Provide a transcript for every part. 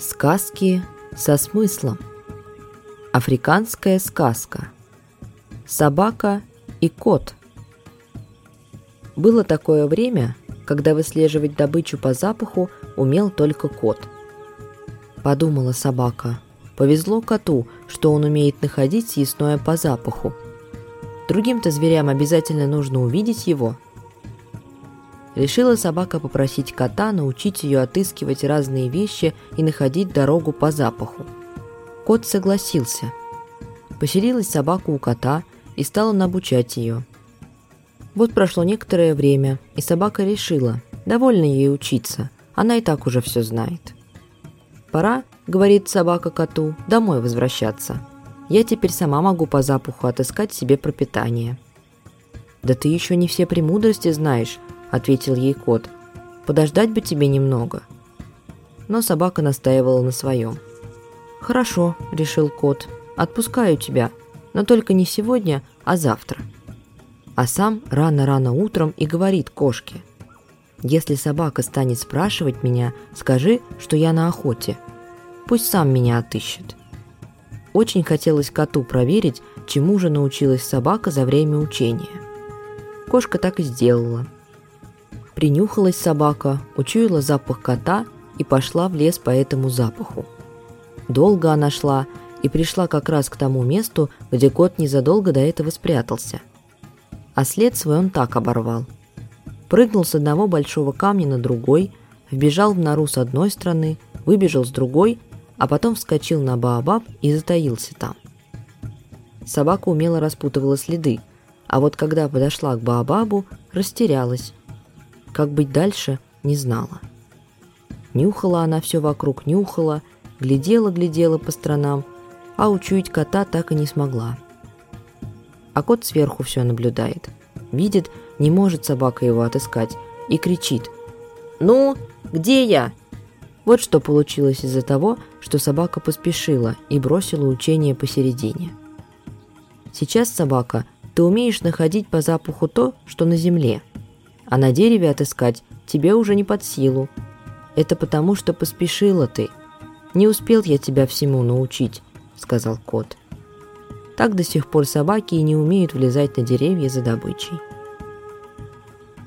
Сказки со смыслом. Африканская сказка. Собака и кот. Было такое время, когда выслеживать добычу по запаху умел только кот. Подумала собака. Повезло коту, что он умеет находить съестное по запаху. Другим-то зверям обязательно нужно увидеть его – Решила собака попросить кота научить ее отыскивать разные вещи и находить дорогу по запаху. Кот согласился. Поселилась собака у кота и стала обучать ее. Вот прошло некоторое время, и собака решила, довольно ей учиться, она и так уже все знает. «Пора, — говорит собака коту, — домой возвращаться. Я теперь сама могу по запаху отыскать себе пропитание». «Да ты еще не все премудрости знаешь», — ответил ей кот. «Подождать бы тебе немного». Но собака настаивала на своем. «Хорошо», — решил кот, — «отпускаю тебя, но только не сегодня, а завтра». А сам рано-рано утром и говорит кошке. «Если собака станет спрашивать меня, скажи, что я на охоте. Пусть сам меня отыщет». Очень хотелось коту проверить, чему же научилась собака за время учения. Кошка так и сделала — Принюхалась собака, учуяла запах кота и пошла в лес по этому запаху. Долго она шла и пришла как раз к тому месту, где кот незадолго до этого спрятался. А след свой он так оборвал. Прыгнул с одного большого камня на другой, вбежал в нору с одной стороны, выбежал с другой, а потом вскочил на Баобаб и затаился там. Собака умело распутывала следы, а вот когда подошла к Баобабу, растерялась как быть дальше, не знала. Нюхала она все вокруг, нюхала, глядела-глядела по сторонам, а учуять кота так и не смогла. А кот сверху все наблюдает. Видит, не может собака его отыскать, и кричит. «Ну, где я?» Вот что получилось из-за того, что собака поспешила и бросила учение посередине. Сейчас, собака, ты умеешь находить по запаху то, что на земле – а на дереве отыскать тебе уже не под силу. Это потому, что поспешила ты. Не успел я тебя всему научить», — сказал кот. Так до сих пор собаки и не умеют влезать на деревья за добычей.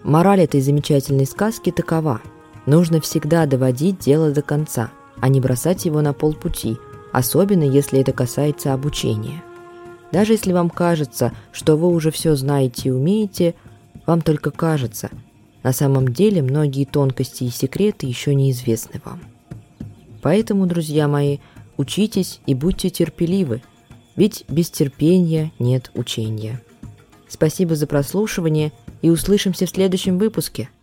Мораль этой замечательной сказки такова. Нужно всегда доводить дело до конца, а не бросать его на полпути, особенно если это касается обучения. Даже если вам кажется, что вы уже все знаете и умеете – вам только кажется. На самом деле многие тонкости и секреты еще неизвестны вам. Поэтому, друзья мои, учитесь и будьте терпеливы, ведь без терпения нет учения. Спасибо за прослушивание и услышимся в следующем выпуске –